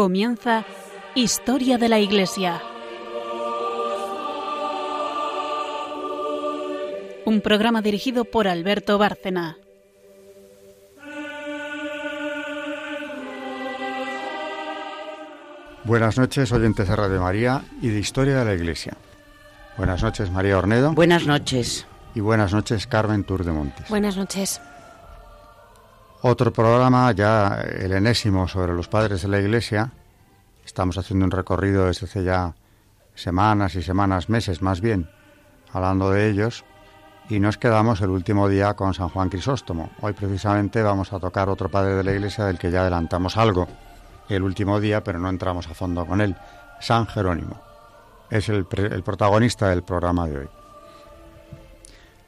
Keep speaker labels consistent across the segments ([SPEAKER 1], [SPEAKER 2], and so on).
[SPEAKER 1] Comienza Historia de la Iglesia. Un programa dirigido por Alberto Bárcena.
[SPEAKER 2] Buenas noches, oyentes de Radio María y de Historia de la Iglesia. Buenas noches, María Ornedo.
[SPEAKER 3] Buenas noches.
[SPEAKER 2] Y buenas noches, Carmen Tour de Montes.
[SPEAKER 4] Buenas noches.
[SPEAKER 2] Otro programa, ya el enésimo, sobre los padres de la Iglesia. Estamos haciendo un recorrido desde hace ya semanas y semanas, meses más bien, hablando de ellos. Y nos quedamos el último día con San Juan Crisóstomo. Hoy precisamente vamos a tocar otro padre de la Iglesia del que ya adelantamos algo el último día, pero no entramos a fondo con él, San Jerónimo. Es el, protagonista del programa de hoy.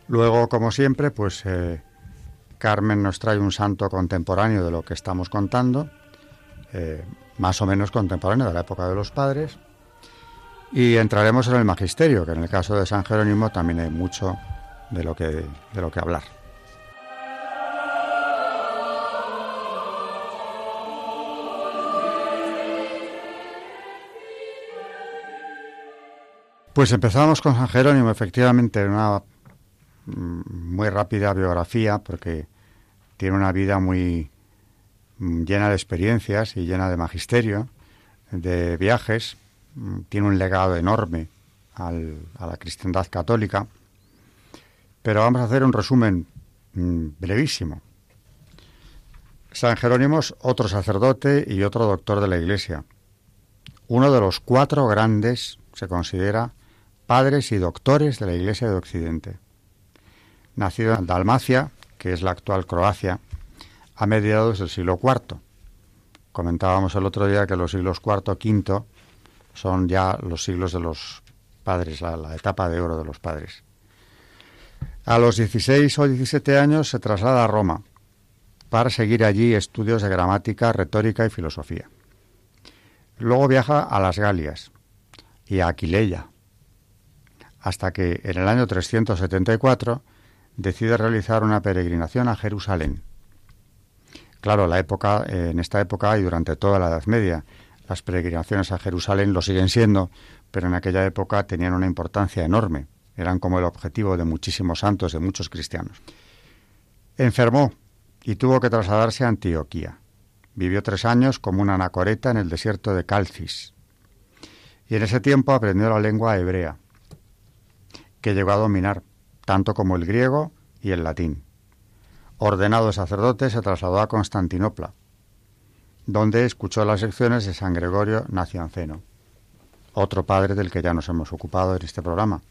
[SPEAKER 2] Luego, como siempre, pues eh, Carmen nos trae un santo contemporáneo de lo que estamos contando, eh, más o menos contemporáneo de la época de los padres, y entraremos en el magisterio, que en el caso de San Jerónimo también hay mucho de lo que, de lo que hablar. Pues empezamos con San Jerónimo, efectivamente, una mm, muy rápida biografía, porque tiene una vida muy llena de experiencias y llena de magisterio, de viajes, mm, tiene un legado enorme a la cristiandad católica, pero vamos a hacer un resumen mm, brevísimo. San Jerónimo es otro sacerdote y otro doctor de la Iglesia. Uno de los cuatro grandes, se considera, padres y doctores de la Iglesia de Occidente. Nacido en Dalmacia, que es la actual Croacia, a mediados del siglo IV. Comentábamos el otro día que los siglos IV, V son ya los siglos de los padres, la, etapa de oro de los padres. A los 16 o 17 años se traslada a Roma para seguir allí estudios de gramática, retórica y filosofía. Luego viaja a las Galias y a Aquileia, hasta que en el año 374 decide realizar una peregrinación a Jerusalén. Claro, la época, en esta época y durante toda la Edad Media, las peregrinaciones a Jerusalén lo siguen siendo, pero en aquella época tenían una importancia enorme. Eran como el objetivo de muchísimos santos, de muchos cristianos. Enfermó y tuvo que trasladarse a Antioquía. Vivió tres años como una anacoreta en el desierto de Calcis. Y en ese tiempo aprendió la lengua hebrea, que llegó a dominar tanto como el griego y el latín. Ordenado sacerdote, se trasladó a Constantinopla, donde escuchó las lecciones de San Gregorio Nacianceno, otro padre del que ya nos hemos ocupado en este programa,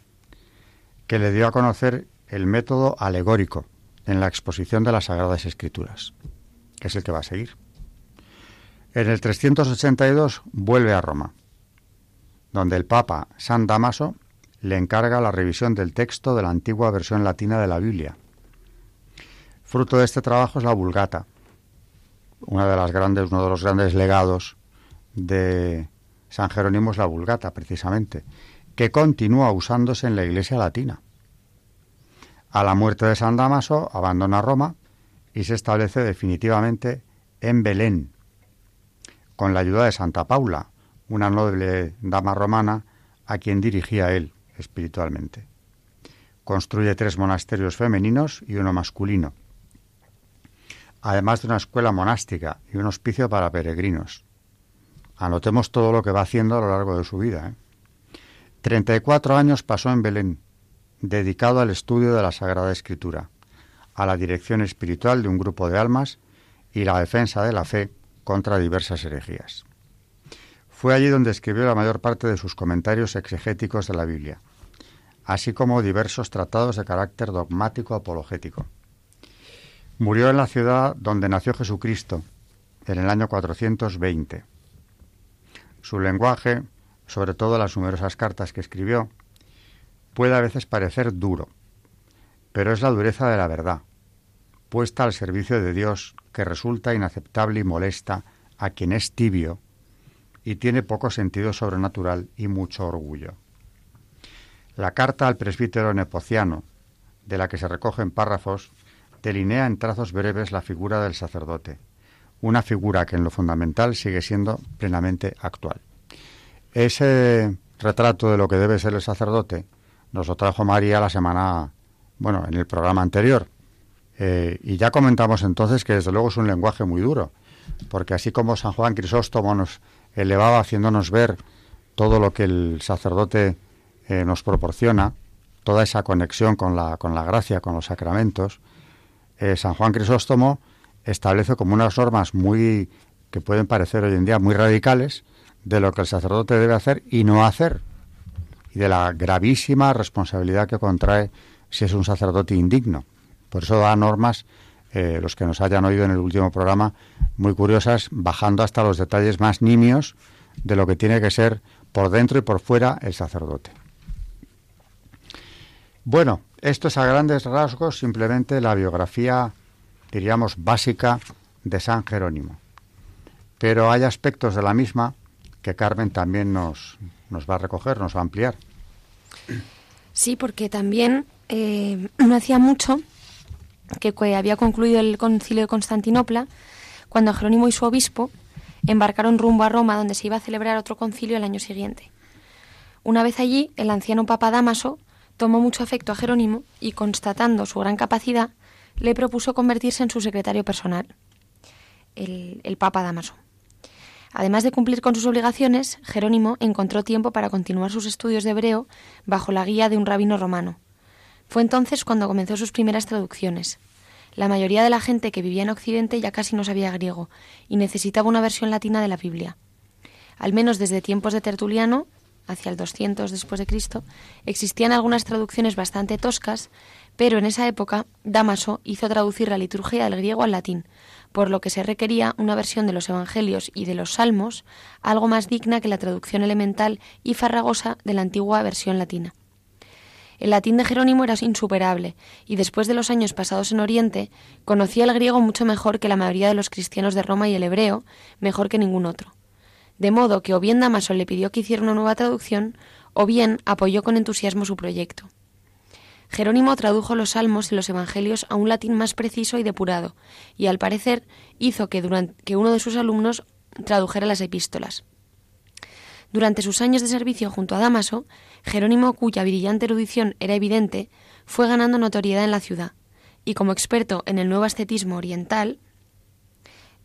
[SPEAKER 2] que le dio a conocer el método alegórico en la exposición de las Sagradas Escrituras, que es el que va a seguir. En el 382 vuelve a Roma, donde el Papa San Damaso le encarga la revisión del texto de la antigua versión latina de la Biblia. Fruto de este trabajo es la Vulgata, uno de los grandes legados de San Jerónimo es la Vulgata, precisamente, que continúa usándose en la Iglesia latina. A la muerte de San Damaso abandona Roma y se establece definitivamente en Belén, con la ayuda de Santa Paula, una noble dama romana a quien dirigía él espiritualmente. Construye tres monasterios femeninos y uno masculino, además de una escuela monástica y un hospicio para peregrinos. Anotemos todo lo que va haciendo a lo largo de su vida. 34 ¿eh? años pasó en Belén, dedicado al estudio de la Sagrada Escritura, a la dirección espiritual de un grupo de almas y la defensa de la fe contra diversas herejías. Fue allí donde escribió la mayor parte de sus comentarios exegéticos de la Biblia, así como diversos tratados de carácter dogmático apologético. Murió en la ciudad donde nació Jesucristo, en el año 420. Su lenguaje, sobre todo las numerosas cartas que escribió, puede a veces parecer duro, pero es la dureza de la verdad, puesta al servicio de Dios, que resulta inaceptable y molesta a quien es tibio y tiene poco sentido sobrenatural y mucho orgullo. La carta al presbítero nepociano, de la que se recogen párrafos, delinea en trazos breves la figura del sacerdote, una figura que en lo fundamental sigue siendo plenamente actual. Ese retrato de lo que debe ser el sacerdote nos lo trajo María la semana, bueno, en el programa anterior. Eh, y ya comentamos entonces que desde luego es un lenguaje muy duro, porque así como San Juan Crisóstomo nos elevaba haciéndonos ver todo lo que el sacerdote eh, nos proporciona, toda esa conexión con la, con la gracia, con los sacramentos, eh, San Juan Crisóstomo establece como unas normas muy que pueden parecer hoy en día muy radicales de lo que el sacerdote debe hacer y no hacer y de la gravísima responsabilidad que contrae si es un sacerdote indigno. Por eso da normas, eh, los que nos hayan oído en el último programa, muy curiosas, bajando hasta los detalles más nimios de lo que tiene que ser por dentro y por fuera el sacerdote. Bueno, esto es a grandes rasgos simplemente la biografía, diríamos, básica de San Jerónimo. Pero hay aspectos de la misma que Carmen también nos, nos va a recoger, nos va a ampliar.
[SPEAKER 3] Sí, porque también eh, no hacía mucho que había concluido el concilio de Constantinopla, cuando Jerónimo y su obispo embarcaron rumbo a Roma, donde se iba a celebrar otro concilio el año siguiente. Una vez allí, el anciano Papa Damaso tomó mucho afecto a Jerónimo y, constatando su gran capacidad, le propuso convertirse en su secretario personal, el, Papa Damaso. Además de cumplir con sus obligaciones, Jerónimo encontró tiempo para continuar sus estudios de hebreo bajo la guía de un rabino romano. Fue entonces cuando comenzó sus primeras traducciones. La mayoría de la gente que vivía en Occidente ya casi no sabía griego y necesitaba una versión latina de la Biblia. Al menos desde tiempos de Tertuliano, hacia el 200 después de Cristo, existían algunas traducciones bastante toscas, pero en esa época Damaso hizo traducir la liturgia del griego al latín, por lo que se requería una versión de los Evangelios y de los Salmos algo más digna que la traducción elemental y farragosa de la antigua versión latina. El latín de Jerónimo era insuperable, y después de los años pasados en Oriente, conocía el griego mucho mejor que la mayoría de los cristianos de Roma y el hebreo, mejor que ningún otro de modo que o bien Damaso le pidió que hiciera una nueva traducción, o bien apoyó con entusiasmo su proyecto. Jerónimo tradujo los salmos y los evangelios a un latín más preciso y depurado, y al parecer hizo que, durante, que uno de sus alumnos tradujera las epístolas. Durante sus años de servicio junto a Damaso, Jerónimo, cuya brillante erudición era evidente, fue ganando notoriedad en la ciudad, y como experto en el nuevo ascetismo oriental,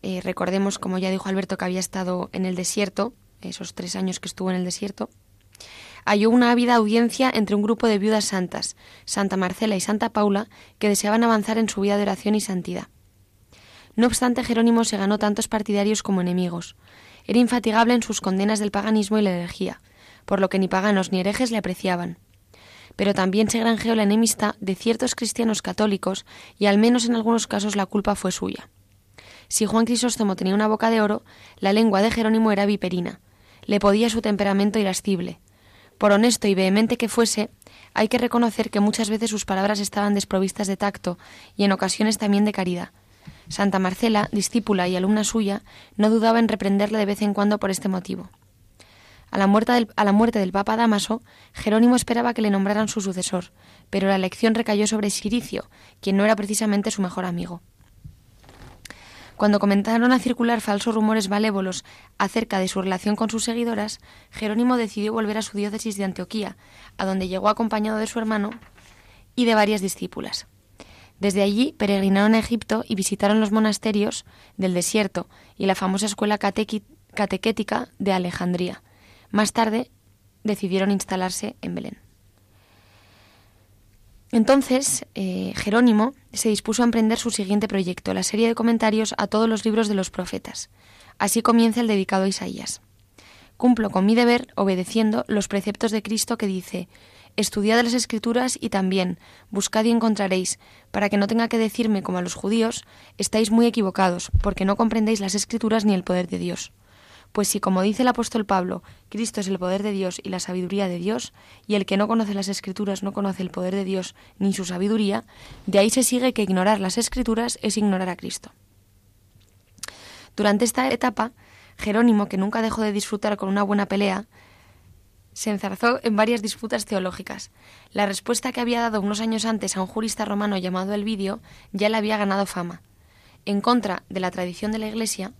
[SPEAKER 3] eh, recordemos, como ya dijo Alberto, que había estado en el desierto, esos tres años que estuvo en el desierto. Halló una ávida audiencia entre un grupo de viudas santas, Santa Marcela y Santa Paula, que deseaban avanzar en su vida de oración y santidad. No obstante, Jerónimo se ganó tantos partidarios como enemigos. Era infatigable en sus condenas del paganismo y la herejía, por lo que ni paganos ni herejes le apreciaban. Pero también se granjeó la enemistad de ciertos cristianos católicos y al menos en algunos casos la culpa fue suya. Si Juan Crisóstomo tenía una boca de oro, la lengua de Jerónimo era viperina. Le podía su temperamento irascible. Por honesto y vehemente que fuese, hay que reconocer que muchas veces sus palabras estaban desprovistas de tacto y en ocasiones también de caridad. Santa Marcela, discípula y alumna suya, no dudaba en reprenderle de vez en cuando por este motivo. A la, muerte del, Papa Damaso, Jerónimo esperaba que le nombraran su sucesor, pero la elección recayó sobre Siricio, quien no era precisamente su mejor amigo. Cuando comenzaron a circular falsos rumores malévolos acerca de su relación con sus seguidoras, Jerónimo decidió volver a su diócesis de Antioquía, a donde llegó acompañado de su hermano y de varias discípulas. Desde allí peregrinaron a Egipto y visitaron los monasterios del desierto y la famosa escuela catequética de Alejandría. Más tarde decidieron instalarse en Belén. Entonces, eh, Jerónimo se dispuso a emprender su siguiente proyecto, la serie de comentarios a todos los libros de los profetas. Así comienza el dedicado a Isaías. Cumplo con mi deber obedeciendo los preceptos de Cristo que dice, estudiad las escrituras y también, buscad y encontraréis, para que no tenga que decirme como a los judíos, estáis muy equivocados, porque no comprendéis las escrituras ni el poder de Dios. Pues si, como dice el apóstol Pablo, Cristo es el poder de Dios y la sabiduría de Dios, y el que no conoce las escrituras no conoce el poder de Dios ni su sabiduría, de ahí se sigue que ignorar las escrituras es ignorar a Cristo. Durante esta etapa, Jerónimo, que nunca dejó de disfrutar con una buena pelea, se enzarzó en varias disputas teológicas. La respuesta que había dado unos años antes a un jurista romano llamado Elvidio ya le había ganado fama. En contra de la tradición de la Iglesia,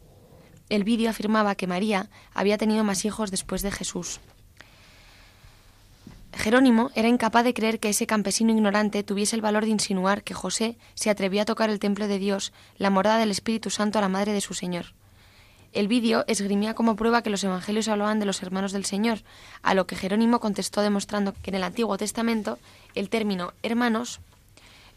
[SPEAKER 3] el vídeo afirmaba que María había tenido más hijos después de Jesús. Jerónimo era incapaz de creer que ese campesino ignorante tuviese el valor de insinuar que José se atrevió a tocar el templo de Dios, la morada del Espíritu Santo a la madre de su Señor. El vídeo esgrimía como prueba que los evangelios hablaban de los hermanos del Señor, a lo que Jerónimo contestó demostrando que en el Antiguo Testamento el término hermanos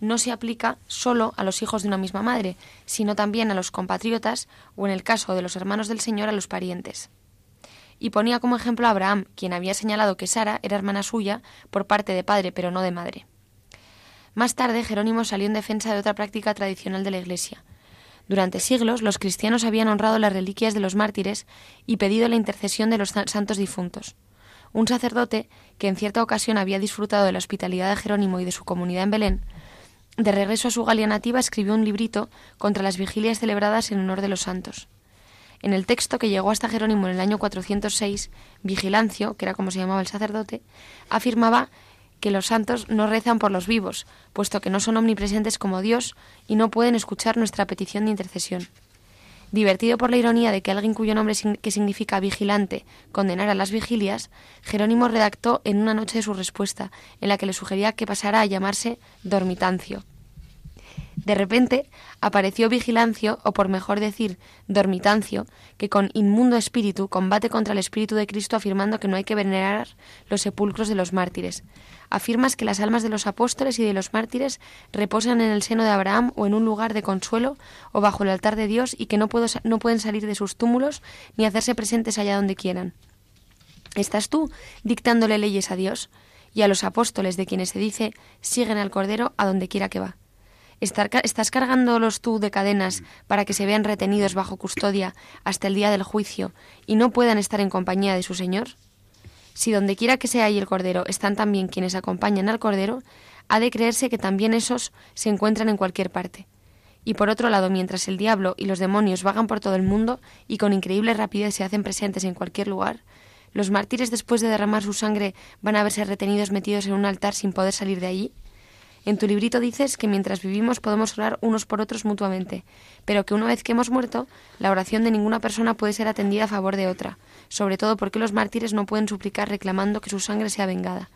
[SPEAKER 3] no se aplica solo a los hijos de una misma madre, sino también a los compatriotas o, en el caso de los hermanos del Señor, a los parientes. Y ponía como ejemplo a Abraham, quien había señalado que Sara era hermana suya por parte de padre, pero no de madre. Más tarde, Jerónimo salió en defensa de otra práctica tradicional de la Iglesia. Durante siglos, los cristianos habían honrado las reliquias de los mártires y pedido la intercesión de los santos difuntos. Un sacerdote, que en cierta ocasión había disfrutado de la hospitalidad de Jerónimo y de su comunidad en Belén, de regreso a su Galia nativa, escribió un librito contra las vigilias celebradas en honor de los santos. En el texto que llegó hasta Jerónimo en el año 406, Vigilancio, que era como se llamaba el sacerdote, afirmaba que los santos no rezan por los vivos, puesto que no son omnipresentes como Dios y no pueden escuchar nuestra petición de intercesión. Divertido por la ironía de que alguien cuyo nombre que significa vigilante condenara las vigilias, Jerónimo redactó en una noche su respuesta, en la que le sugería que pasara a llamarse dormitancio. De repente apareció Vigilancio, o por mejor decir, Dormitancio, que con inmundo espíritu combate contra el espíritu de Cristo afirmando que no hay que venerar los sepulcros de los mártires, afirmas que las almas de los apóstoles y de los mártires reposan en el seno de Abraham o en un lugar de consuelo o bajo el altar de Dios y que no, no pueden salir de sus túmulos ni hacerse presentes allá donde quieran. ¿Estás tú dictándole leyes a Dios y a los apóstoles de quienes se dice siguen al Cordero a donde quiera que va? ¿Estás cargándolos tú de cadenas para que se vean retenidos bajo custodia hasta el día del juicio y no puedan estar en compañía de su Señor? Si donde quiera que sea y el Cordero están también quienes acompañan al Cordero, ha de creerse que también esos se encuentran en cualquier parte. Y por otro lado, mientras el diablo y los demonios vagan por todo el mundo y con increíble rapidez se hacen presentes en cualquier lugar, los mártires después de derramar su sangre van a verse retenidos metidos en un altar sin poder salir de allí. En tu librito dices que mientras vivimos podemos orar unos por otros mutuamente, pero que una vez que hemos muerto, la oración de ninguna persona puede ser atendida a favor de otra, sobre todo porque los mártires no pueden suplicar reclamando que su sangre sea vengada.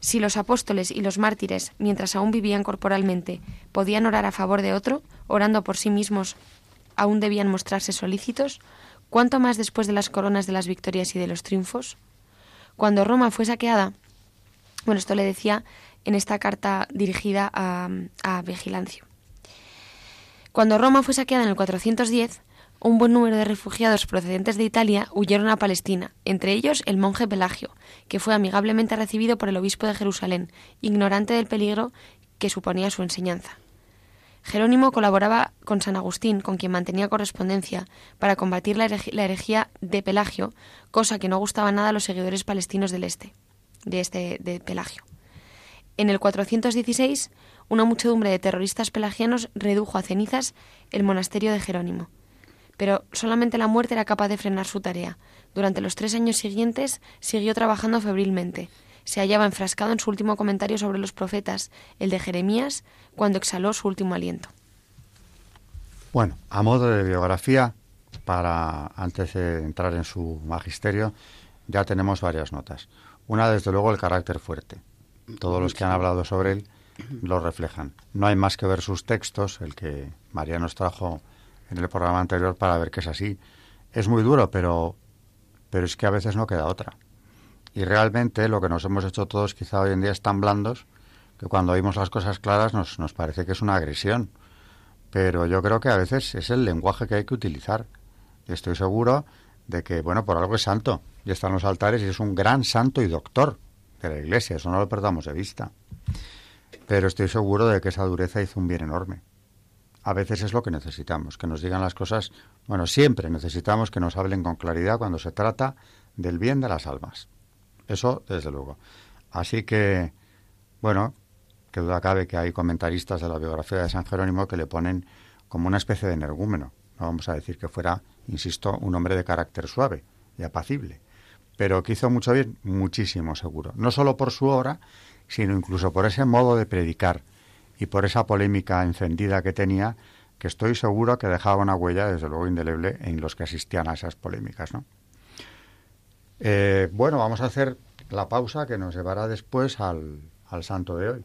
[SPEAKER 3] Si los apóstoles y los mártires, mientras aún vivían corporalmente, podían orar a favor de otro, orando por sí mismos, aún debían mostrarse solícitos, ¿cuánto más después de las coronas de las victorias y de los triunfos? Cuando Roma fue saqueada, bueno, esto le decía en esta carta dirigida a, Vigilancio. Cuando Roma fue saqueada en el 410, un buen número de refugiados procedentes de Italia huyeron a Palestina, entre ellos el monje Pelagio, que fue amigablemente recibido por el obispo de Jerusalén, ignorante del peligro que suponía su enseñanza. Jerónimo colaboraba con San Agustín, con quien mantenía correspondencia, para combatir la, herejía de Pelagio, cosa que no gustaba nada a los seguidores palestinos del este, de este de Pelagio. En el 416, una muchedumbre de terroristas pelagianos redujo a cenizas el monasterio de Jerónimo. Pero solamente la muerte era capaz de frenar su tarea. Durante los tres años siguientes siguió trabajando febrilmente. Se hallaba enfrascado en su último comentario sobre los profetas, el de Jeremías, cuando exhaló su último aliento.
[SPEAKER 2] Bueno, a modo de biografía, para antes de entrar en su magisterio, ya tenemos varias notas. Una, desde luego, el carácter fuerte todos los que han hablado sobre él lo reflejan. No hay más que ver sus textos, el que María nos trajo en el programa anterior para ver que es así. Es muy duro, pero, pero es que a veces no queda otra. Y realmente lo que nos hemos hecho todos quizá hoy en día es tan blandos que cuando oímos las cosas claras nos, nos parece que es una agresión. Pero yo creo que a veces es el lenguaje que hay que utilizar. Y estoy seguro de que, bueno, por algo es santo. Y está en los altares y es un gran santo y doctor de la Iglesia, eso no lo perdamos de vista. Pero estoy seguro de que esa dureza hizo un bien enorme. A veces es lo que necesitamos, que nos digan las cosas, bueno, siempre necesitamos que nos hablen con claridad cuando se trata del bien de las almas. Eso, desde luego. Así que, bueno, que duda cabe que hay comentaristas de la biografía de San Jerónimo que le ponen como una especie de energúmeno. No vamos a decir que fuera, insisto, un hombre de carácter suave y apacible pero que hizo mucho bien, muchísimo seguro. No solo por su obra, sino incluso por ese modo de predicar y por esa polémica encendida que tenía que estoy seguro que dejaba una huella, desde luego indeleble, en los que asistían a esas polémicas. ¿no? Eh, bueno, vamos a hacer la pausa que nos llevará después al, al santo de hoy.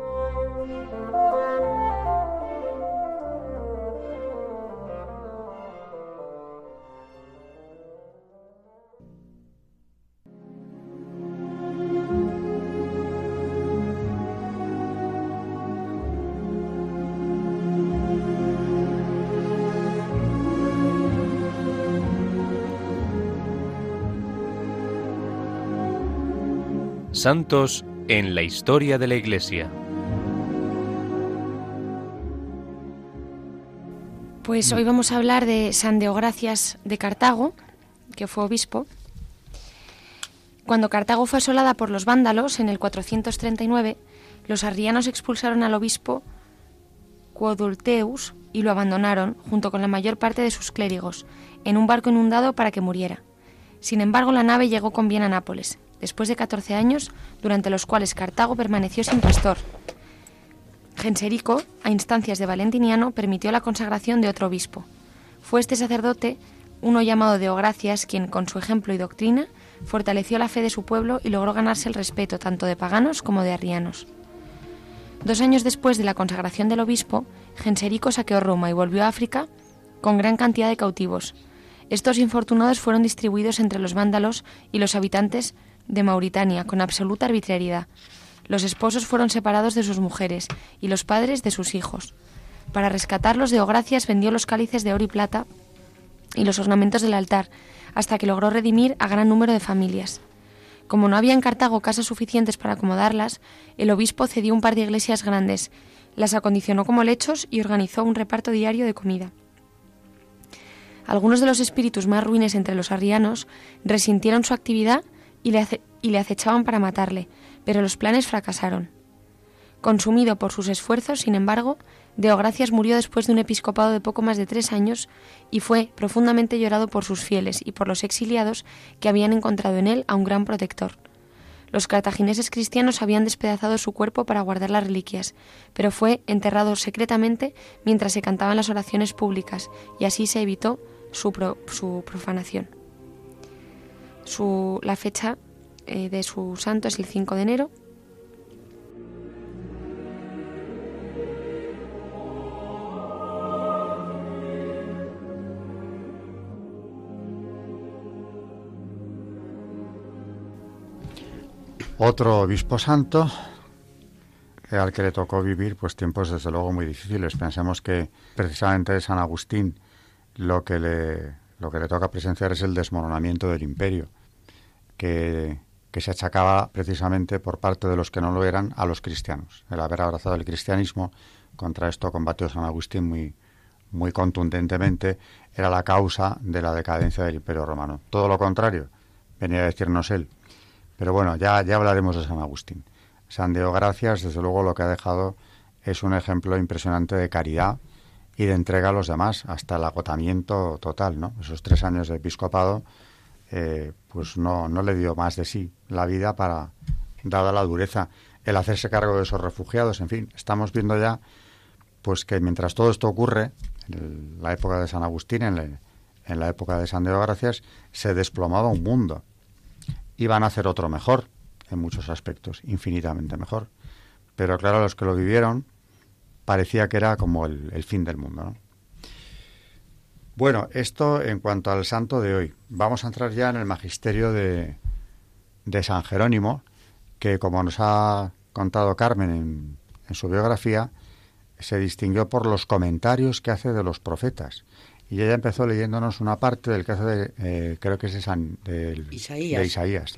[SPEAKER 4] Santos en la historia de la Iglesia.
[SPEAKER 3] Pues hoy vamos a hablar de San Deogracias de Cartago, que fue obispo. Cuando Cartago fue asolada por los vándalos en el 439, los arrianos expulsaron al obispo Quodulteus y lo abandonaron, junto con la mayor parte de sus clérigos, en un barco inundado para que muriera. Sin embargo, la nave llegó con bien a Nápoles después de 14 años, durante los cuales Cartago permaneció sin pastor. Genserico, a instancias de Valentiniano, permitió la consagración de otro obispo. Fue este sacerdote, uno llamado Deogracias, quien, con su ejemplo y doctrina, fortaleció la fe de su pueblo y logró ganarse el respeto tanto de paganos como de arrianos. Dos años después de la consagración del obispo, Genserico saqueó Roma y volvió a África con gran cantidad de cautivos. Estos infortunados fueron distribuidos entre los vándalos y los habitantes de Mauritania con absoluta arbitrariedad. Los esposos fueron separados de sus mujeres y los padres de sus hijos. Para rescatarlos, Deogracias vendió los cálices de oro y plata y los ornamentos del altar, hasta que logró redimir a gran número de familias. Como no había en Cartago casas suficientes para acomodarlas, el obispo cedió un par de iglesias grandes, las acondicionó como lechos y organizó un reparto diario de comida. Algunos de los espíritus más ruines entre los arrianos resintieron su actividad y le, acechaban para matarle, pero los planes fracasaron. Consumido por sus esfuerzos, sin embargo, Deogracias murió después de un episcopado de poco más de tres años y fue profundamente llorado por sus fieles y por los exiliados que habían encontrado en él a un gran protector. Los cartagineses cristianos habían despedazado su cuerpo para guardar las reliquias, pero fue enterrado secretamente mientras se cantaban las oraciones públicas y así se evitó su, su profanación la fecha eh, de su santo es el 5 de enero.
[SPEAKER 2] Otro obispo santo al que le tocó vivir pues tiempos desde luego muy difíciles. Pensemos que precisamente San Agustín lo que lo que le toca presenciar es el desmoronamiento del imperio, que, se achacaba precisamente por parte de los que no lo eran a los cristianos. El haber abrazado el cristianismo, contra esto combatió San Agustín muy, muy contundentemente, era la causa de la decadencia del imperio romano. Todo lo contrario, venía a decirnos él. Pero bueno, ya, ya hablaremos de San Agustín. San Diego Gracias, desde luego, lo que ha dejado es un ejemplo impresionante de caridad y de entrega a los demás, hasta el agotamiento total, ¿no? Esos tres años de episcopado, eh, pues no, no le dio más de sí la vida para, dada la dureza, el hacerse cargo de esos refugiados, en fin, estamos viendo ya, pues que mientras todo esto ocurre, en la época de San Agustín, en, la época de San Diego Gracias, se desplomaba un mundo. Iban a hacer otro mejor, en muchos aspectos, infinitamente mejor. Pero claro, los que lo vivieron parecía que era como el, fin del mundo. Bueno, esto en cuanto al santo de hoy. Vamos a entrar ya en el magisterio de, de San Jerónimo, que como nos ha contado Carmen en, en, su biografía, se distinguió por los comentarios que hace de los profetas. Y ella empezó leyéndonos una parte del caso de, eh, creo que es de, San, de Isaías.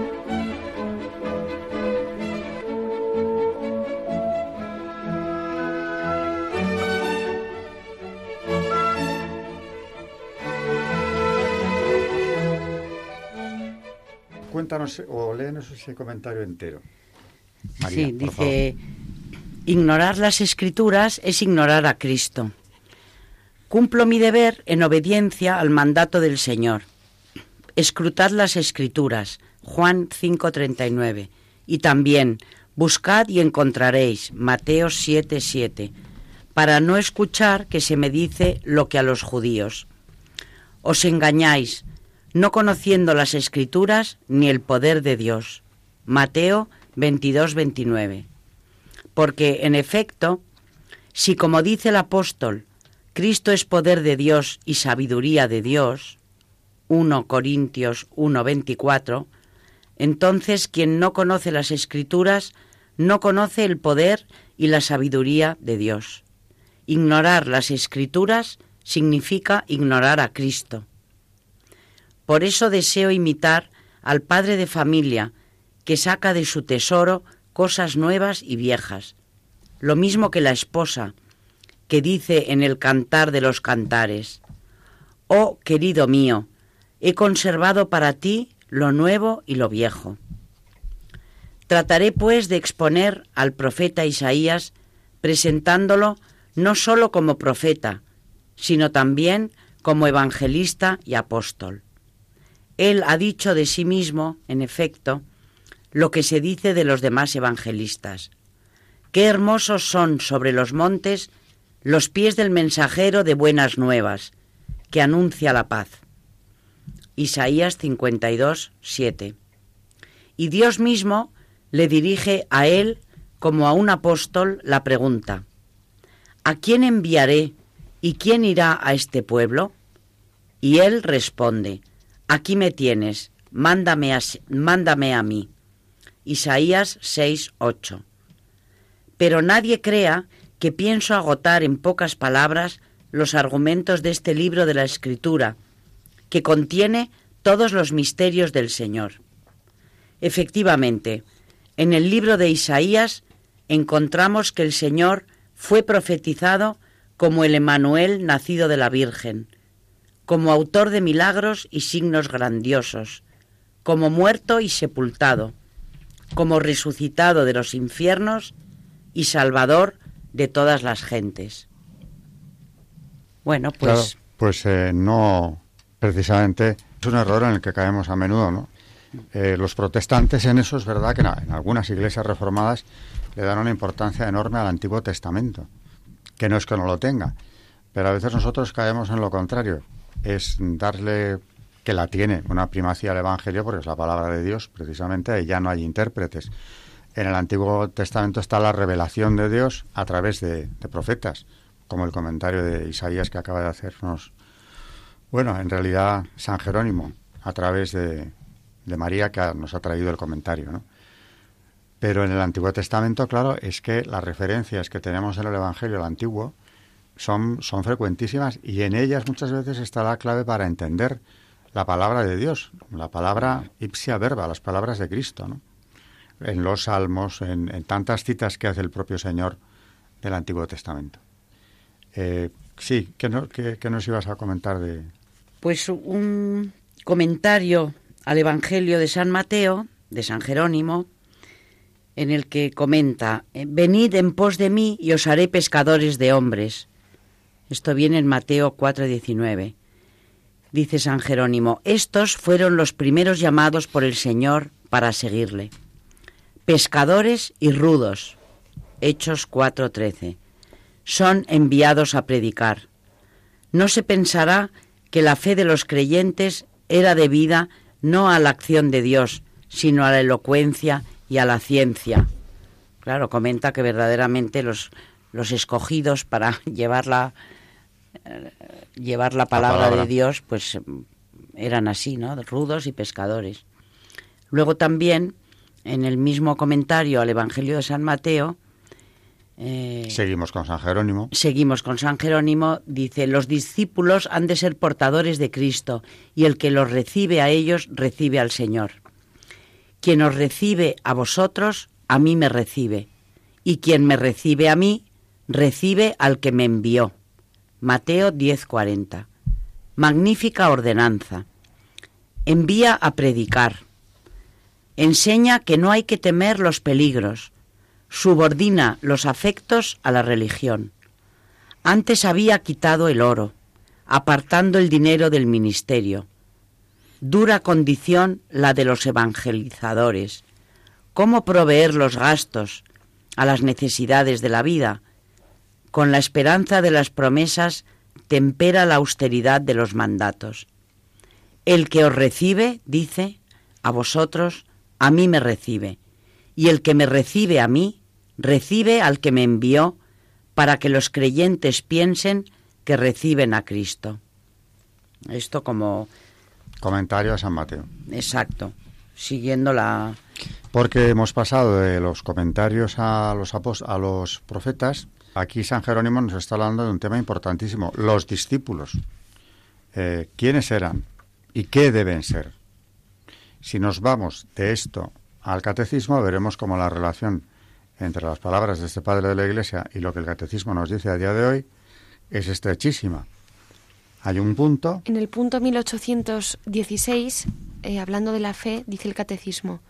[SPEAKER 2] O léenos ese comentario entero.
[SPEAKER 5] sí, dice, ignorar las escrituras es ignorar a Cristo. Cumplo mi deber en obediencia al mandato del Señor. Escrutad las escrituras, Juan 5:39, y también buscad y encontraréis, Mateo 7:7, para no escuchar que se me dice lo que a los judíos. Os engañáis, no conociendo las escrituras ni el poder de Dios. Mateo 22, 29. Porque, en efecto, si como dice el apóstol, Cristo es poder de Dios y sabiduría de Dios, 1 Corintios 1, 24, entonces quien no conoce las escrituras no conoce el poder y la sabiduría de Dios. Ignorar las escrituras significa ignorar a Cristo. Por eso deseo imitar al padre de familia, que saca de su tesoro cosas nuevas y viejas. Lo mismo que la esposa, que dice en el cantar de los cantares, Oh querido mío, he conservado para ti lo nuevo y lo viejo. Trataré pues de exponer al profeta Isaías, presentándolo no sólo como profeta, sino también como evangelista y apóstol. Él ha dicho de sí mismo, en efecto, lo que se dice de los demás evangelistas. Qué hermosos son sobre los montes los pies del mensajero de buenas nuevas, que anuncia la paz. Isaías 52, 7. Y Dios mismo le dirige a él como a un apóstol la pregunta, ¿A quién enviaré y quién irá a este pueblo? Y él responde, Aquí me tienes, mándame a, mí. Isaías 6, 8. Pero nadie crea que pienso agotar en pocas palabras los argumentos de este libro de la Escritura, que contiene todos los misterios del Señor. Efectivamente, en el libro de Isaías encontramos que el Señor fue profetizado como el Emanuel nacido de la Virgen, como autor de milagros y signos grandiosos, como muerto y sepultado, como resucitado de los infiernos y salvador de todas las gentes. Bueno, pues...
[SPEAKER 2] pues eh, no, precisamente, es un error en el que caemos a menudo, ¿no? Eh, los protestantes en eso es verdad que en algunas iglesias reformadas le dan una importancia enorme al Antiguo Testamento, que no es que no lo tenga, pero a veces nosotros caemos en lo contrario, es darle que la tiene una primacía al Evangelio porque es la palabra de Dios, precisamente, y ya no hay intérpretes en el Antiguo Testamento está la revelación de Dios a través de, profetas, como el comentario de Isaías que acaba de hacernos. Bueno, en realidad San Jerónimo, a través de, María, que nos ha traído el comentario, ¿no? Pero en el Antiguo Testamento, claro, es que las referencias que tenemos en el Evangelio, el Antiguo, son, son frecuentísimas y en ellas muchas veces está la clave para entender la palabra de Dios, la palabra ipsia verba, las palabras de Cristo, ¿no? en los salmos, en, tantas citas que hace el propio Señor del Antiguo Testamento. Eh, sí, ¿qué, nos ibas a comentar de...?
[SPEAKER 5] Pues un comentario al Evangelio de San Mateo, de San Jerónimo, en el que comenta, venid en pos de mí y os haré pescadores de hombres. Esto viene en Mateo 4:19. Dice San Jerónimo, estos fueron los primeros llamados por el Señor para seguirle pescadores y rudos. Hechos 4:13. Son enviados a predicar. No se pensará que la fe de los creyentes era debida no a la acción de Dios, sino a la elocuencia y a la ciencia. Claro, comenta que verdaderamente los, los escogidos para llevar la, llevar la palabra, de Dios, pues eran así, ¿no? Rudos y pescadores. Luego también en el mismo comentario al Evangelio de San Mateo,
[SPEAKER 2] eh, seguimos con San Jerónimo.
[SPEAKER 5] Seguimos con San Jerónimo. Dice, los discípulos han de ser portadores de Cristo y el que los recibe a ellos recibe al Señor. Quien os recibe a vosotros, a mí me recibe. Y quien me recibe a mí, recibe al que me envió. Mateo 10:40. Magnífica ordenanza. Envía a predicar enseña que no hay que temer los peligros, subordina los afectos a la religión. Antes había quitado el oro, apartando el dinero del ministerio. Dura condición la de los evangelizadores. ¿Cómo proveer los gastos a las necesidades de la vida? Con la esperanza de las promesas tempera la austeridad de los mandatos. El que os recibe, dice, a vosotros, a mí me recibe, y el que me recibe a mí, recibe al que me envió, para que los creyentes piensen que reciben a Cristo. Esto como...
[SPEAKER 2] Comentario a San Mateo.
[SPEAKER 5] Exacto, siguiendo la...
[SPEAKER 2] Porque hemos pasado de los comentarios a los, a los profetas, aquí San Jerónimo nos está hablando de un tema importantísimo, los discípulos. Eh, ¿Quiénes eran y qué deben ser? Si nos vamos de esto al catecismo, veremos cómo la relación entre las palabras de este padre de la Iglesia y lo que el catecismo nos dice a día de hoy es estrechísima. Hay un punto.
[SPEAKER 3] En el punto 1816, eh, hablando de la fe, dice el catecismo: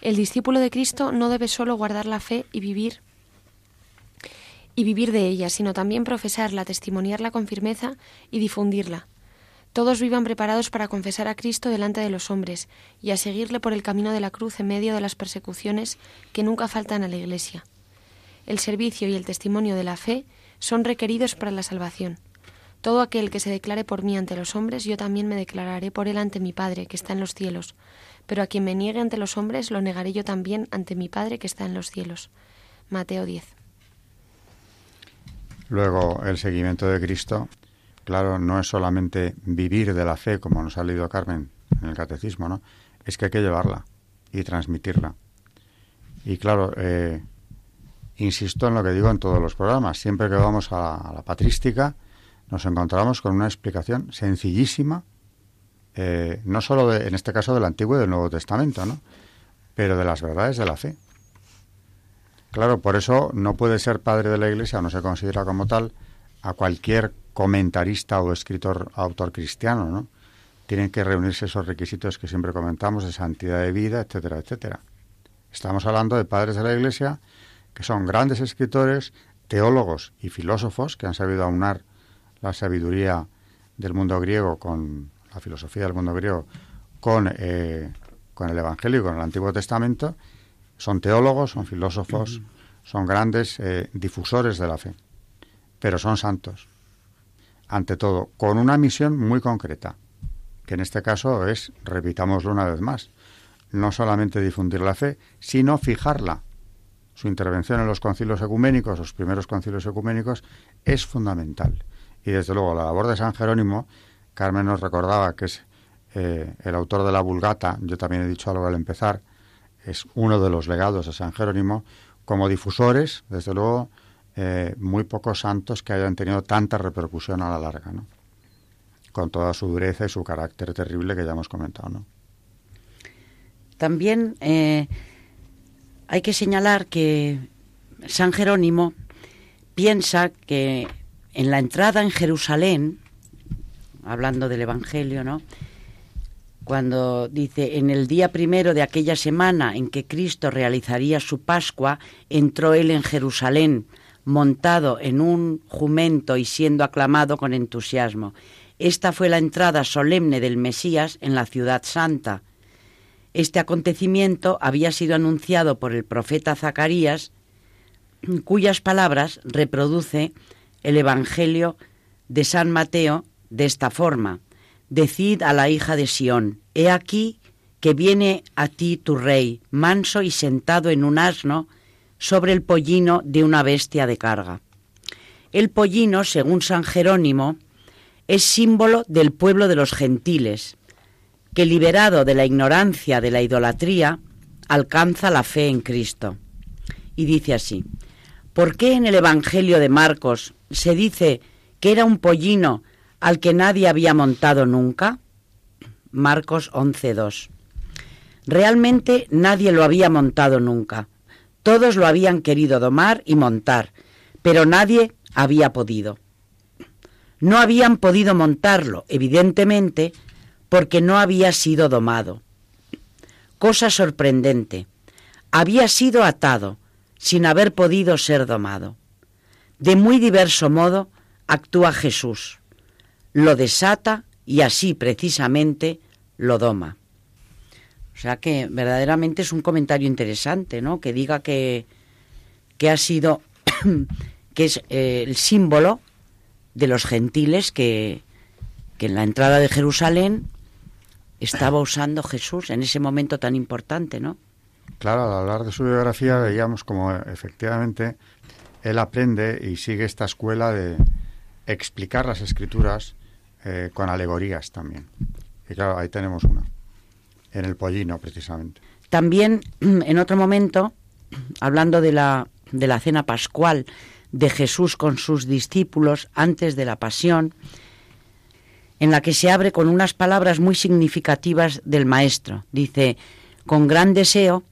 [SPEAKER 3] el discípulo de Cristo no debe solo guardar la fe y vivir y vivir de ella, sino también profesarla, testimoniarla con firmeza y difundirla todos vivan preparados para confesar a Cristo delante de los hombres y a seguirle por el camino de la cruz en medio de las persecuciones que nunca faltan a la Iglesia. El servicio y el testimonio de la fe son requeridos para la salvación. Todo aquel que se declare por mí ante los hombres, yo también me declararé por él ante mi Padre, que está en los cielos. Pero a quien me niegue ante los hombres, lo negaré yo también ante mi Padre, que está en los cielos. Mateo 10.
[SPEAKER 2] Luego, el seguimiento de Cristo claro, no es solamente vivir de la fe, como nos ha leído Carmen en el catecismo, ¿no? Es que hay que llevarla y transmitirla. Y claro, eh, insisto en lo que digo en todos los programas. Siempre que vamos a, la patrística, nos encontramos con una explicación sencillísima, eh, no solo de, en este caso del Antiguo y del Nuevo Testamento, ¿no? pero de las verdades de la fe. Claro, por eso no puede ser padre de la Iglesia, no se considera como tal, a cualquier comentarista o escritor, autor cristiano, ¿no? Tienen que reunirse esos requisitos que siempre comentamos de santidad de vida, etcétera, etcétera. Estamos hablando de padres de la Iglesia que son grandes escritores, teólogos y filósofos que han sabido aunar la sabiduría del mundo griego con la filosofía del mundo griego con, eh, con el Evangelio y con el Antiguo Testamento. Son teólogos, son filósofos, son grandes eh, difusores de la fe, pero son santos ante todo, con una misión muy concreta, que en este caso es, repitámoslo una vez más, no solamente difundir la fe, sino fijarla. Su intervención en los concilios ecuménicos, los primeros concilios ecuménicos, es fundamental. Y desde luego la labor de San Jerónimo, Carmen nos recordaba que es eh, el autor de la Vulgata, yo también he dicho algo al empezar, es uno de los legados de San Jerónimo, como difusores, desde luego, eh, muy pocos santos que hayan tenido tanta repercusión a la larga, ¿no? con toda su dureza y su carácter terrible que ya hemos comentado. ¿no?
[SPEAKER 5] También eh, hay que señalar que San Jerónimo piensa que en la entrada en Jerusalén, hablando del Evangelio, ¿no? Cuando dice, en el día primero de aquella semana en que Cristo realizaría su Pascua, entró él en Jerusalén montado en un jumento y siendo aclamado con entusiasmo. Esta fue la entrada solemne del Mesías en la ciudad santa. Este acontecimiento había sido anunciado por el profeta Zacarías, cuyas palabras reproduce el Evangelio de San Mateo de esta forma. Decid a la hija de Sión, he aquí que viene a ti tu rey, manso y sentado en un asno, sobre el pollino de una bestia de carga. El pollino, según San Jerónimo, es símbolo del pueblo de los gentiles, que liberado de la ignorancia de la idolatría, alcanza la fe en Cristo. Y dice así, ¿por qué en el Evangelio de Marcos se dice que era un pollino al que nadie había montado nunca? Marcos 11.2. Realmente nadie lo había montado nunca, todos lo habían querido domar y montar, pero nadie había podido. No habían podido montarlo, evidentemente, porque no había sido domado. Cosa sorprendente. Había sido atado, sin haber podido ser domado. De muy diverso modo actúa Jesús. Lo desata y así precisamente lo doma. O sea que verdaderamente es un comentario interesante, ¿no? Que diga que, que ha sido, que es eh, el símbolo de los gentiles que, que en la entrada de Jerusalén estaba usando Jesús en ese momento tan importante, ¿no?
[SPEAKER 2] Claro, al hablar de su biografía veíamos como efectivamente él aprende y sigue esta escuela de explicar las escrituras eh, con alegorías también. Y claro, ahí tenemos una en el pollino, precisamente.
[SPEAKER 5] También, en otro momento, hablando de la, de la cena pascual de Jesús con sus discípulos antes de la pasión, en la que se abre con unas palabras muy significativas del Maestro. Dice, con gran deseo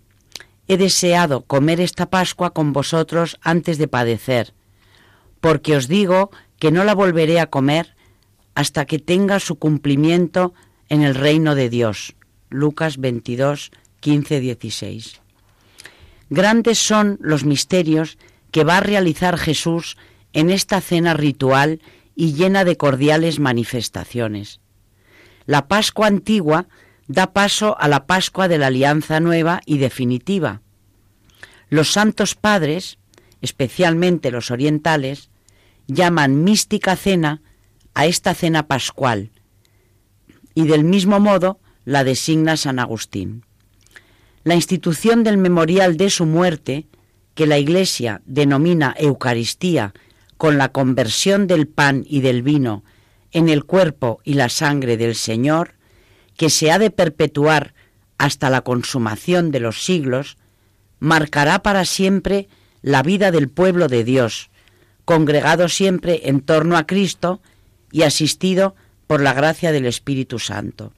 [SPEAKER 5] he deseado comer esta Pascua con vosotros antes de padecer, porque os digo que no la volveré a comer hasta que tenga su cumplimiento en el reino de Dios. Lucas 22, 15, 16. Grandes son los misterios que va a realizar Jesús en esta cena ritual y llena de cordiales manifestaciones. la Pascua antigua da paso a la Pascua de la Alianza Nueva y definitiva. Los santos padres, especialmente los orientales, llaman mística cena a esta cena pascual y del mismo modo la designa San Agustín. La institución del memorial de su muerte, que la Iglesia denomina Eucaristía con la conversión del pan y del vino en el cuerpo y la sangre del Señor, que se ha de perpetuar hasta la consumación de los siglos, marcará para siempre la vida del pueblo de Dios, congregado siempre en torno a Cristo y asistido por la gracia del Espíritu Santo.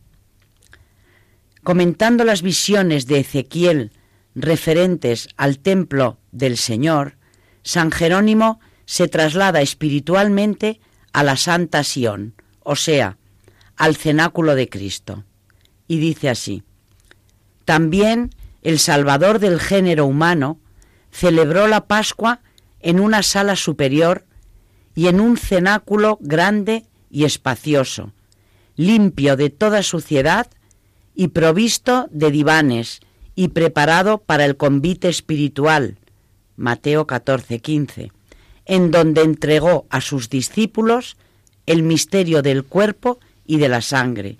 [SPEAKER 5] Comentando las visiones de Ezequiel referentes al templo del Señor, San Jerónimo se traslada espiritualmente a la Santa Sión, o sea, al cenáculo de Cristo. Y dice así, también el Salvador del género humano celebró la Pascua en una sala superior y en un cenáculo grande y espacioso, limpio de toda suciedad y provisto de divanes y preparado para el convite espiritual. Mateo 14:15, en donde entregó a sus discípulos el misterio del cuerpo y de la sangre,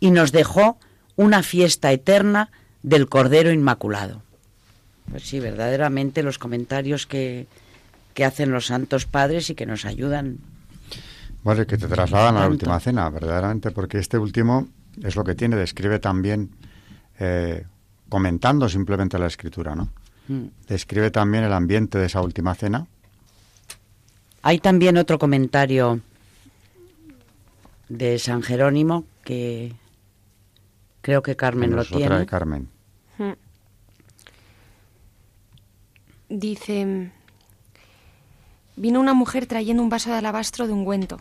[SPEAKER 5] y nos dejó una fiesta eterna del Cordero Inmaculado. Pues sí, verdaderamente los comentarios que, que hacen los santos padres y que nos ayudan.
[SPEAKER 2] Bueno, que te trasladan a la última cena, verdaderamente, porque este último es lo que tiene, describe también, eh, comentando simplemente la escritura, ¿no? Mm. Describe también el ambiente de esa última cena.
[SPEAKER 5] Hay también otro comentario de San Jerónimo que creo que Carmen lo tiene.
[SPEAKER 2] De Carmen. Mm.
[SPEAKER 3] Dice, vino una mujer trayendo un vaso de alabastro de ungüento.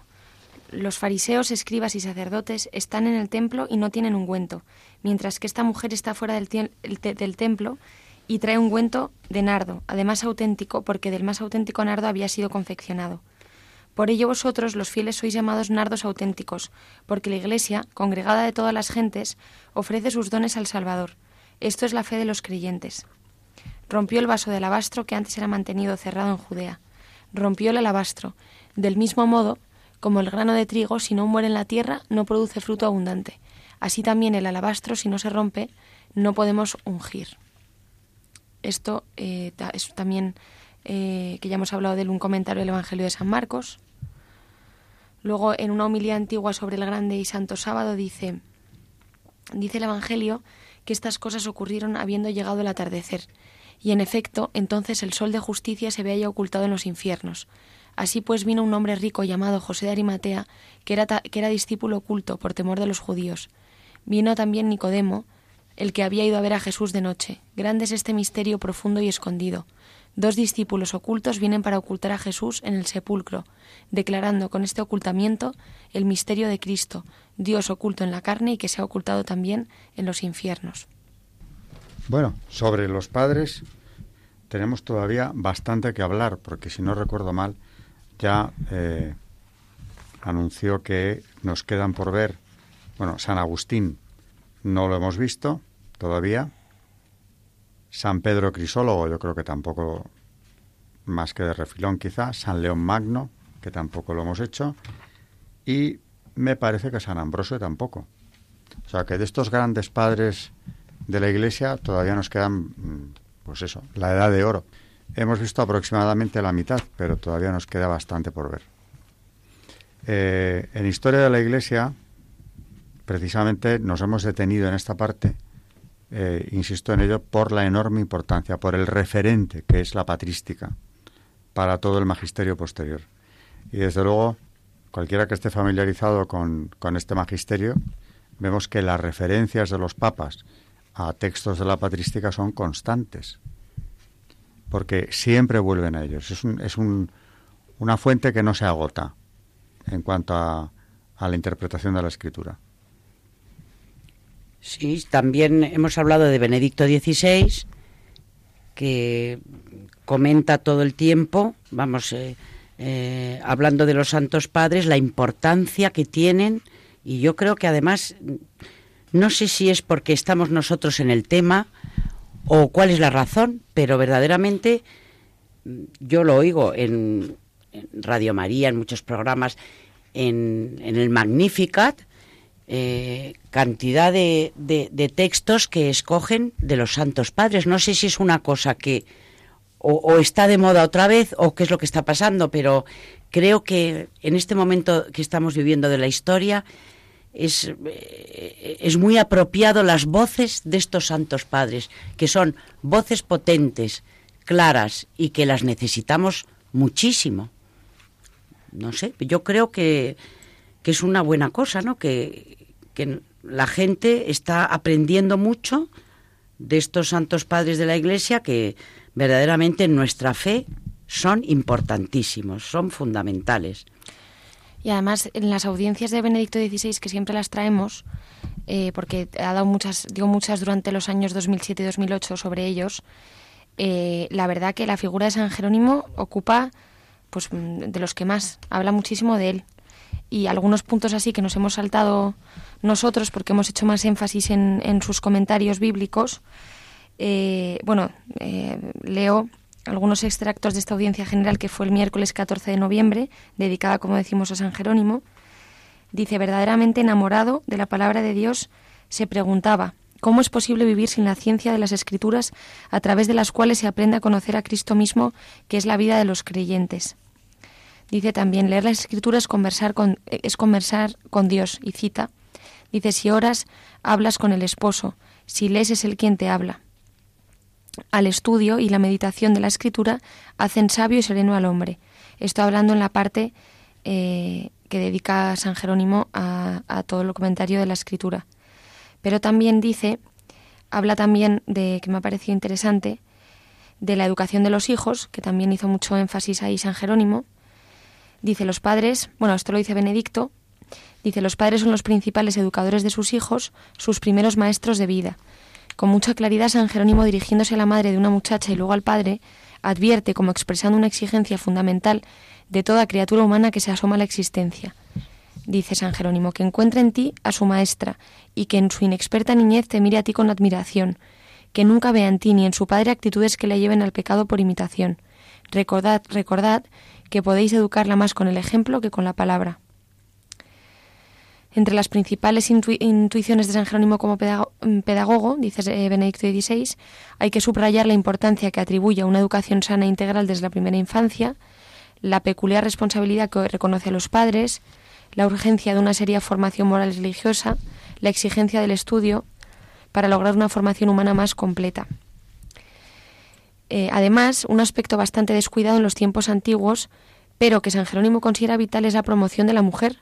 [SPEAKER 3] Los fariseos, escribas y sacerdotes están en el templo y no tienen ungüento, mientras que esta mujer está fuera del, templo y trae ungüento de nardo, además auténtico, porque del más auténtico nardo había sido confeccionado. Por ello vosotros, los fieles, sois llamados nardos auténticos, porque la Iglesia, congregada de todas las gentes, ofrece sus dones al Salvador. Esto es la fe de los creyentes. Rompió el vaso de alabastro que antes era mantenido cerrado en Judea. Rompió el alabastro. Del mismo modo, como el grano de trigo, si no muere en la tierra, no produce fruto abundante. Así también el alabastro, si no se rompe, no podemos ungir. Esto eh, es también eh, que ya hemos hablado de un comentario del Evangelio de San Marcos. Luego, en una homilía antigua sobre el Grande y Santo Sábado, dice, dice el Evangelio que estas cosas ocurrieron habiendo llegado el atardecer, y en efecto, entonces el sol de justicia se veía ocultado en los infiernos. Así pues vino un hombre rico llamado José de Arimatea, que era, que era discípulo oculto por temor de los judíos. Vino también Nicodemo, el que había ido a ver a Jesús de noche. Grande es este misterio profundo y escondido. Dos discípulos ocultos vienen para ocultar a Jesús en el sepulcro, declarando con este ocultamiento el misterio de Cristo, Dios oculto en la carne y que se ha ocultado también en los infiernos.
[SPEAKER 2] Bueno, sobre los padres tenemos todavía bastante que hablar, porque si no recuerdo mal, ya eh, anunció que nos quedan por ver, bueno, San Agustín no lo hemos visto todavía, San Pedro Crisólogo, yo creo que tampoco, más que de refilón quizá, San León Magno, que tampoco lo hemos hecho, y me parece que San Ambrosio tampoco. O sea que de estos grandes padres de la Iglesia todavía nos quedan, mm, pues eso, la edad de oro. Hemos visto aproximadamente la mitad, pero todavía nos queda bastante por ver. Eh, en Historia de la Iglesia, precisamente nos hemos detenido en esta parte eh, insisto en ello, por la enorme importancia, por el referente que es la patrística para todo el magisterio posterior. Y desde luego, cualquiera que esté familiarizado con, con este magisterio, vemos que las referencias de los papas a textos de la patrística son constantes, porque siempre vuelven a ellos. Es, un, es un, una fuente que no se agota en cuanto a, a la interpretación de la escritura.
[SPEAKER 5] Sí, también hemos hablado de Benedicto XVI, que comenta todo el tiempo, vamos, eh, eh, hablando de los santos padres, la importancia que tienen Y yo creo que además, no sé si es porque estamos nosotros en el tema o cuál es la razón, pero verdaderamente mm, yo lo oigo en, Radio María, en muchos programas, en, el Magnificat, eh, cantidad de, textos que escogen de los santos padres. No sé si es una cosa que o, está de moda otra vez o qué es lo que está pasando, pero creo que en este momento que estamos viviendo de la historia es, eh, es muy apropiado las voces de estos santos padres, que son voces potentes, claras y que las necesitamos muchísimo. No sé, yo creo que, que es una buena cosa, ¿no? Que, que la gente está aprendiendo mucho de estos santos padres de la Iglesia que verdaderamente en nuestra fe son importantísimos, son fundamentales.
[SPEAKER 3] Y además en las audiencias de Benedicto XVI, que siempre las traemos, eh, porque ha dado muchas, digo muchas durante los años 2007 y 2008 sobre ellos, eh, la verdad que la figura de San Jerónimo ocupa pues de los que más, habla muchísimo de él. Y algunos puntos así que nos hemos saltado nosotros, porque hemos hecho más énfasis en, sus comentarios bíblicos, eh, bueno, eh, leo algunos extractos de esta audiencia general que fue el miércoles 14 de noviembre, dedicada, como decimos, a San Jerónimo. Dice, verdaderamente enamorado de la palabra de Dios, se preguntaba, ¿cómo es posible vivir sin la ciencia de las escrituras a través de las cuales se aprende a conocer a Cristo mismo, que es la vida de los creyentes? Dice también, leer las escrituras conversar con, es conversar con Dios, y cita, Dice, si oras, hablas con el esposo, si lees es el quien te habla. Al estudio y la meditación de la escritura hacen sabio y sereno al hombre. Estoy hablando en la parte eh, que dedica San Jerónimo a, a todo el comentario de la escritura. Pero también dice, habla también de, que me ha parecido interesante, de la educación de los hijos, que también hizo mucho énfasis ahí San Jerónimo. Dice los padres, bueno, esto lo dice Benedicto, Dice, los padres son los principales educadores de sus hijos, sus primeros maestros de vida. Con mucha claridad, San Jerónimo, dirigiéndose a la madre de una muchacha y luego al padre, advierte como expresando una exigencia fundamental de toda criatura humana que se asoma a la existencia. Dice San Jerónimo, que encuentre en ti a su maestra y que en su inexperta niñez te mire a ti con admiración, que nunca vea en ti ni en su padre actitudes que le lleven al pecado por imitación. Recordad, recordad que podéis educarla más con el ejemplo que con la palabra. Entre las principales intuiciones de San Jerónimo como mm, pedagogo, dice eh, Benedicto XVI, hay que subrayar la importancia que atribuye a una educación sana e integral desde la primera infancia, la peculiar responsabilidad que reconoce a los padres, la urgencia de una seria formación moral y religiosa, la exigencia del estudio para lograr una formación humana más completa. Eh, además, un aspecto bastante descuidado en los tiempos antiguos, pero que San Jerónimo considera vital es la promoción de la mujer,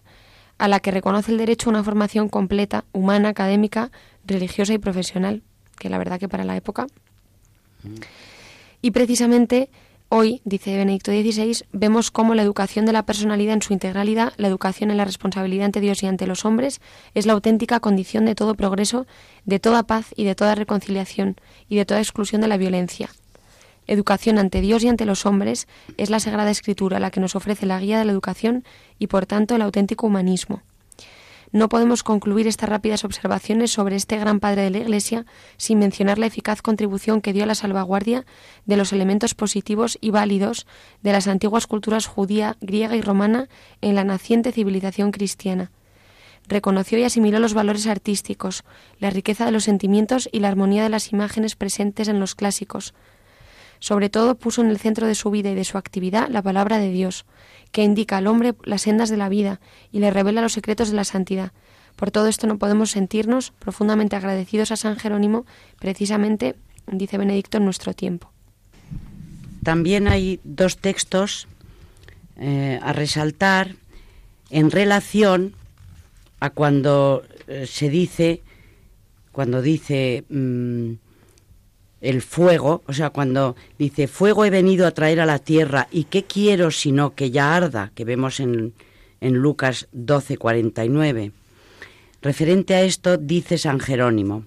[SPEAKER 3] a la que reconoce el derecho a una formación completa, humana, académica, religiosa y profesional, que la verdad que para la época. Y precisamente hoy, dice Benedicto XVI, vemos cómo la educación de la personalidad en su integralidad, la educación en la responsabilidad ante Dios y ante los hombres, es la auténtica condición de todo progreso, de toda paz y de toda reconciliación y de toda exclusión de la violencia. Educación ante Dios y ante los hombres es la Sagrada Escritura la que nos ofrece la guía de la educación y por tanto el auténtico humanismo. No podemos concluir estas rápidas observaciones sobre este gran padre de la Iglesia sin mencionar la eficaz contribución que dio a la salvaguardia de los elementos positivos y válidos de las antiguas culturas judía, griega y romana en la naciente civilización cristiana. Reconoció y asimiló los valores artísticos, la riqueza de los sentimientos y la armonía de las imágenes presentes en los clásicos, sobre todo puso en el centro de su vida y de su actividad la palabra de Dios, que indica al hombre las sendas de la vida y le revela los secretos de la santidad. Por todo esto no podemos sentirnos profundamente agradecidos a San Jerónimo, precisamente, dice Benedicto, en nuestro tiempo.
[SPEAKER 5] También hay dos textos eh, a resaltar en relación a cuando eh, se dice, cuando dice mm, el fuego, o sea, cuando dice, fuego he venido a traer a la tierra y qué quiero sino que ya arda, que vemos en, en Lucas 12, 49. Referente a esto dice San Jerónimo,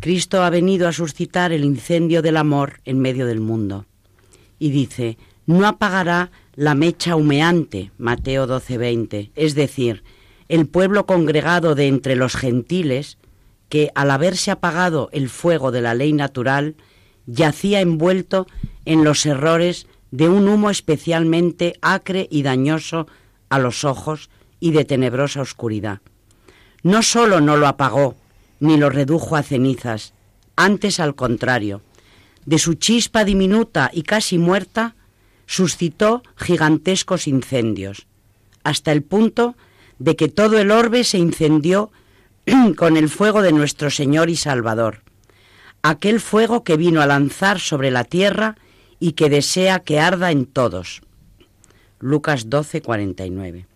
[SPEAKER 5] Cristo ha venido a suscitar el incendio del amor en medio del mundo. Y dice, no apagará la mecha humeante, Mateo 12, 20, es decir, el pueblo congregado de entre los gentiles, que al haberse apagado el fuego de la ley natural, yacía envuelto en los errores de un humo especialmente acre y dañoso a los ojos y de tenebrosa oscuridad. No sólo no lo apagó, ni lo redujo a cenizas, antes al contrario, de su chispa diminuta y casi muerta, suscitó gigantescos incendios, hasta el punto de que todo el orbe se incendió con el fuego de nuestro Señor y Salvador, aquel fuego que vino a lanzar sobre la tierra y que desea que arda en todos. Lucas 12, 49.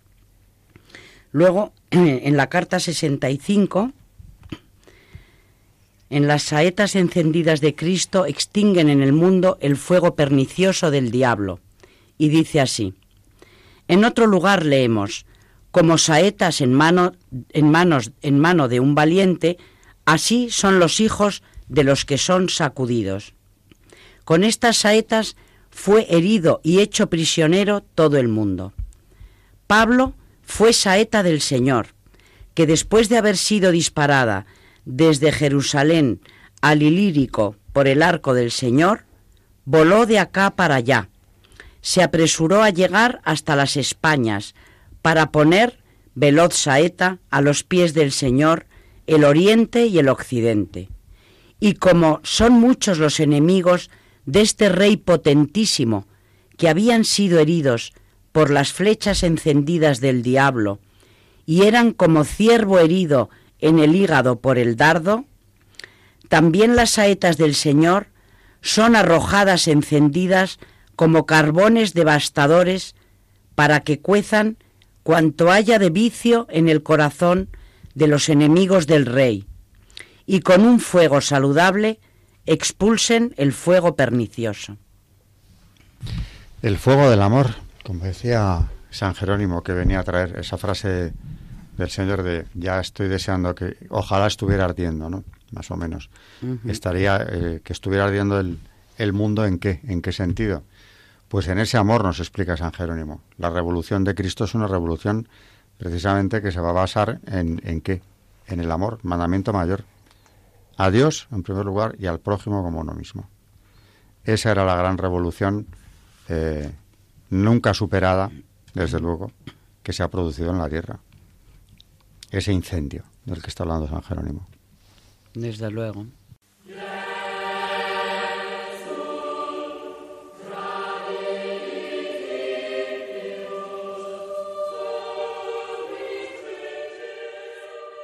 [SPEAKER 5] Luego, en la carta 65, en las saetas encendidas de Cristo extinguen en el mundo el fuego pernicioso del diablo. Y dice así. En otro lugar leemos, como saetas en mano, en manos, en mano de un valiente, así son los hijos de los que son sacudidos. Con estas saetas fue herido y hecho prisionero todo el mundo. Pablo fue saeta del Señor, que después de haber sido disparada desde Jerusalén al Ilírico por el arco del Señor, voló de acá para allá. Se apresuró a llegar hasta las Españas para poner veloz saeta a los pies del Señor el oriente y el occidente. Y como son muchos los enemigos de este rey potentísimo, que habían sido heridos por las flechas encendidas del diablo, y eran como ciervo herido en el hígado por el dardo, también las saetas del Señor son arrojadas encendidas como carbones devastadores para que cuezan cuanto haya de vicio en el corazón de los enemigos del rey, y con un fuego saludable expulsen el fuego pernicioso.
[SPEAKER 2] El fuego del amor, como decía San Jerónimo, que venía a traer esa frase del Señor de ya estoy deseando que ojalá estuviera ardiendo, ¿no? Más o menos. Estaría eh, que estuviera ardiendo el, el mundo en qué, en qué sentido. Pues en ese amor nos explica San Jerónimo. La revolución de Cristo es una revolución precisamente que se va a basar en, en qué? En el amor, mandamiento mayor. A Dios, en primer lugar, y al prójimo como uno mismo. Esa era la gran revolución eh, nunca superada, desde luego, que se ha producido en la tierra ese incendio del que está hablando San Jerónimo.
[SPEAKER 5] Desde luego.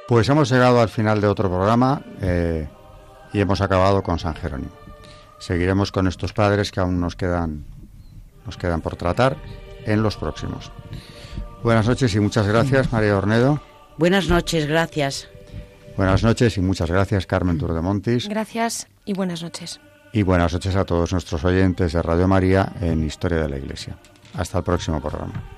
[SPEAKER 2] Pues hemos llegado al final de otro programa eh, y hemos acabado con San Jerónimo. Seguiremos con estos padres que aún nos quedan, nos quedan por tratar en los próximos. Buenas noches y muchas gracias, María Ornedo.
[SPEAKER 5] Buenas noches, gracias.
[SPEAKER 2] Buenas noches y muchas gracias, Carmen Turdemontis.
[SPEAKER 3] Gracias y buenas noches.
[SPEAKER 2] Y buenas noches a todos nuestros oyentes de Radio María en Historia de la Iglesia. Hasta el próximo programa.